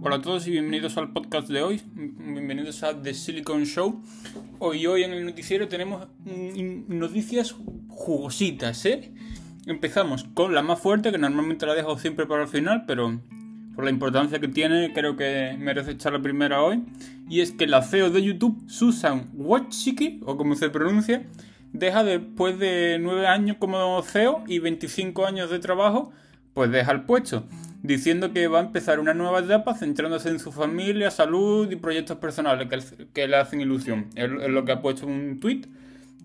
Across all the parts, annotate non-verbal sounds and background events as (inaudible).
Hola a todos y bienvenidos al podcast de hoy. Bienvenidos a The Silicon Show. Hoy hoy en el noticiero tenemos noticias jugositas, ¿eh? Empezamos con la más fuerte, que normalmente la dejo siempre para el final, pero por la importancia que tiene, creo que merece echar la primera hoy. Y es que la CEO de YouTube, Susan Wojcicki, o como se pronuncia, deja después de nueve años como CEO y 25 años de trabajo, pues deja el puesto diciendo que va a empezar una nueva etapa centrándose en su familia, salud y proyectos personales que, le hacen ilusión. Es, lo que ha puesto en un tweet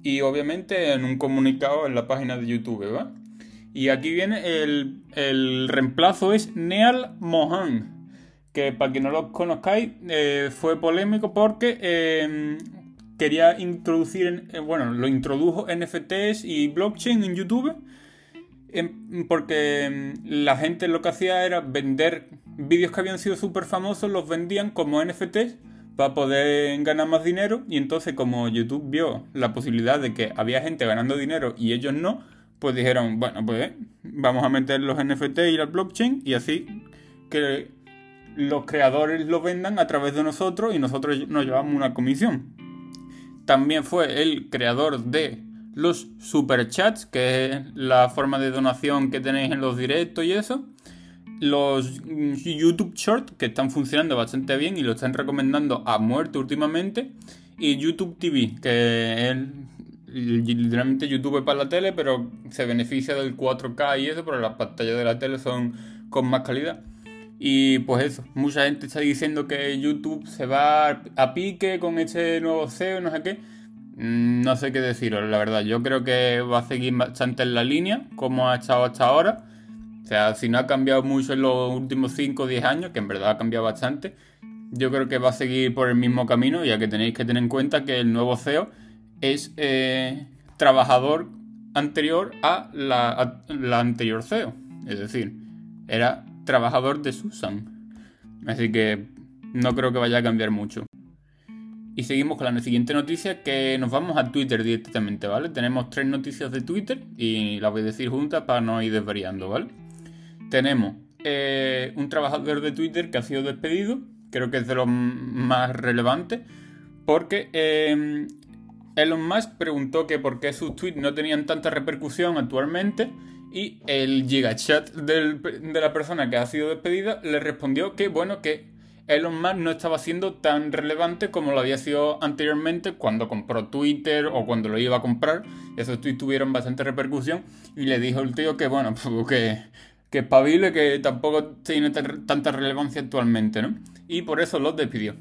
y obviamente en un comunicado en la página de YouTube. Y aquí viene el, reemplazo es Neal Mohan, que para que no lo conozcáis eh, fue polémico porque eh, quería introducir, eh, bueno, lo introdujo NFTs y blockchain en YouTube Em, porque em, la gente lo que hacía era vender vídeos que habían sido súper famosos, los vendían como NFTs para poder ganar más dinero y entonces como YouTube vio la posibilidad de que había gente ganando dinero y ellos no, pues dijeron, bueno, pues vamos a meter los NFT y la blockchain y así que los creadores lo vendan a través de nosotros y nosotros nos llevamos una comisión. También fue el creador de los superchats, que es la forma de donación que tenéis en los directos y eso. Los YouTube Short, que están funcionando bastante bien y lo están recomendando a muerte últimamente. Y YouTube TV, que es literalmente YouTube para la tele, pero se beneficia del 4K y eso, pero las pantallas de la tele son con más calidad. Y pues eso, mucha gente está diciendo que YouTube se va a pique con este nuevo CEO, no sé qué. Mm, no sé qué deciros, la verdad. Yo creo que va a seguir bastante en la línea, como ha estado hasta ahora. O sea, si no ha cambiado mucho en los últimos 5 o 10 años, que en verdad ha cambiado bastante, yo creo que va a seguir por el mismo camino, ya que tenéis que tener en cuenta que el nuevo CEO es eh, trabajador anterior a la, a la anterior CEO. Es decir, era trabajador de Susan. Así que no creo que vaya a cambiar mucho. Y seguimos con la siguiente noticia que nos vamos a Twitter directamente, ¿vale? Tenemos tres noticias de Twitter y las voy a decir juntas para no ir desvariando, ¿vale? Tenemos eh, un trabajador de Twitter que ha sido despedido, creo que es de los más relevantes, porque eh, Elon Musk preguntó que por qué sus tweets no tenían tanta repercusión actualmente y el gigachat de la persona que ha sido despedida le respondió que, bueno, que Elon Musk no estaba siendo tan relevante como lo había sido anteriormente cuando compró Twitter o cuando lo iba a comprar. Esos tweets tuvieron bastante repercusión y le dijo el tío que, bueno, (laughs) pues, que, que espabile, que tampoco tiene tanta relevancia actualmente, ¿no? Y por eso los despidió.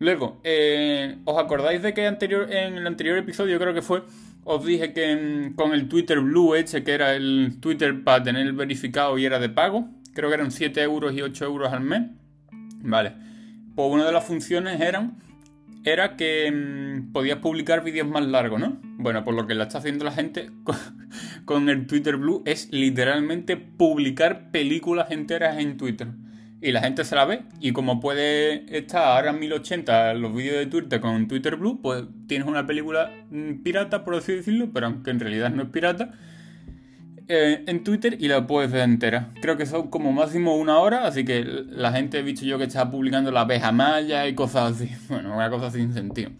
Luego, eh, ¿os acordáis de que anterior, en el anterior episodio creo que fue, os dije que mm, con el Twitter Blue ese, que era el Twitter para tener verificado y era de pago, creo que eran 7 euros y 8 euros al mes. Vale. Pues una de las funciones eran era que mm, podías publicar vídeos más largos, ¿no? Bueno, pues lo que la está haciendo la gente (laughs) con, el Twitter Blue es literalmente publicar películas enteras en Twitter. Y la gente se la ve. Y como puede estar ahora en 1080 los vídeos de Twitter con Twitter Blue, pues tienes una película mm, pirata, por así decirlo, pero aunque en realidad no es pirata eh, en Twitter y la puedes ver entera. Creo que son como máximo una hora, así que la gente he visto yo que está publicando la abeja maya y cosas así. (laughs) Bueno, una cosa sin sentido.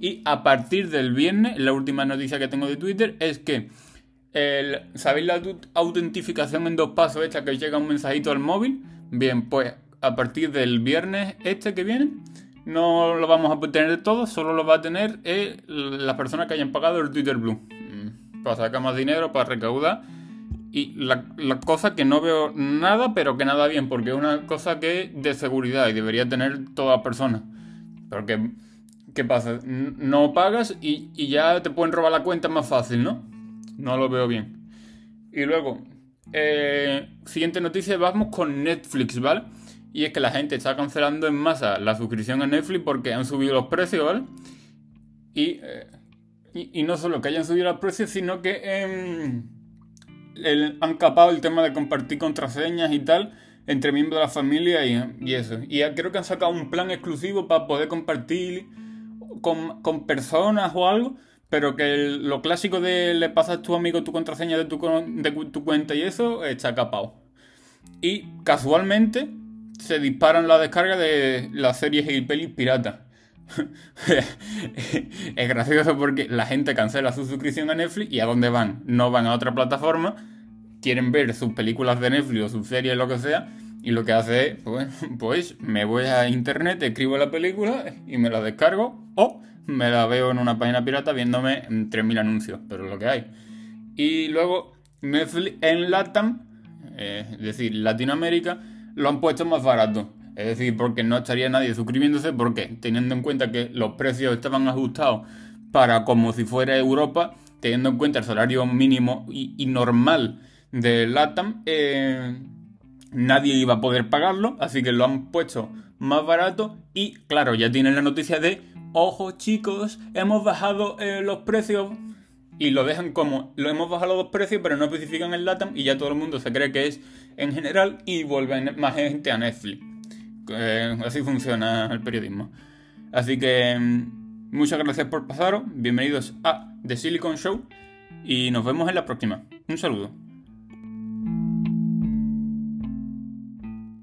Y a partir del viernes, la última noticia que tengo de Twitter es que ¿Sabéis la autentificación en dos pasos esta que llega un mensajito al móvil? Bien, pues a partir del viernes este que viene, no lo vamos a tener todo, solo lo va a tener eh, las personas que hayan pagado el Twitter Blue. Mm, para sacar más dinero, para recaudar y la, cosa que no veo nada, pero que nada bien, porque es una cosa que de seguridad y debería tener toda persona. Porque, ¿qué pasa? No pagas y, ya te pueden robar la cuenta más fácil, ¿no? No lo veo bien. Y luego, eh, siguiente noticia, vamos con Netflix, ¿vale? Y es que la gente está cancelando en masa la suscripción a Netflix porque han subido los precios, ¿vale? Y, eh, y, no solo que hayan subido los precios, sino que... Han capado el tema de compartir contraseñas y tal entre miembros de la familia y, eso. Y creo que han sacado un plan exclusivo para poder compartir con, personas o algo, pero que lo clásico de le pasas a tu amigo tu contraseña de tu, de tu cuenta y eso está capado. Y casualmente se disparan la descarga de las series y pelis piratas. (laughs) es gracioso porque la gente cancela su suscripción a Netflix y ¿a dónde van? No van a otra plataforma, quieren ver sus películas de Netflix o sus series, lo que sea, y lo que hace es, pues, pues me voy a internet, escribo la película y me la descargo o me la veo en una página pirata viéndome 3.000 anuncios, pero es lo que hay. Y luego Netflix en Latam, eh, es decir, Latinoamérica, lo han puesto más barato. Es decir, porque no estaría nadie suscribiéndose, porque teniendo en cuenta que los precios estaban ajustados para como si fuera Europa, teniendo en cuenta el salario mínimo y, normal de LATAM, eh, nadie iba a poder pagarlo, así que lo han puesto más barato y claro, ya tienen la noticia de, ojo chicos, hemos bajado eh, los precios y lo dejan como, lo hemos bajado los precios pero no especifican el LATAM y ya todo el mundo se cree que es en general y vuelven más gente a Netflix. Eh, así funciona el periodismo. Así que mm, muchas gracias por pasaros, bienvenidos a The Silicon Show y nos vemos en la próxima. Un saludo.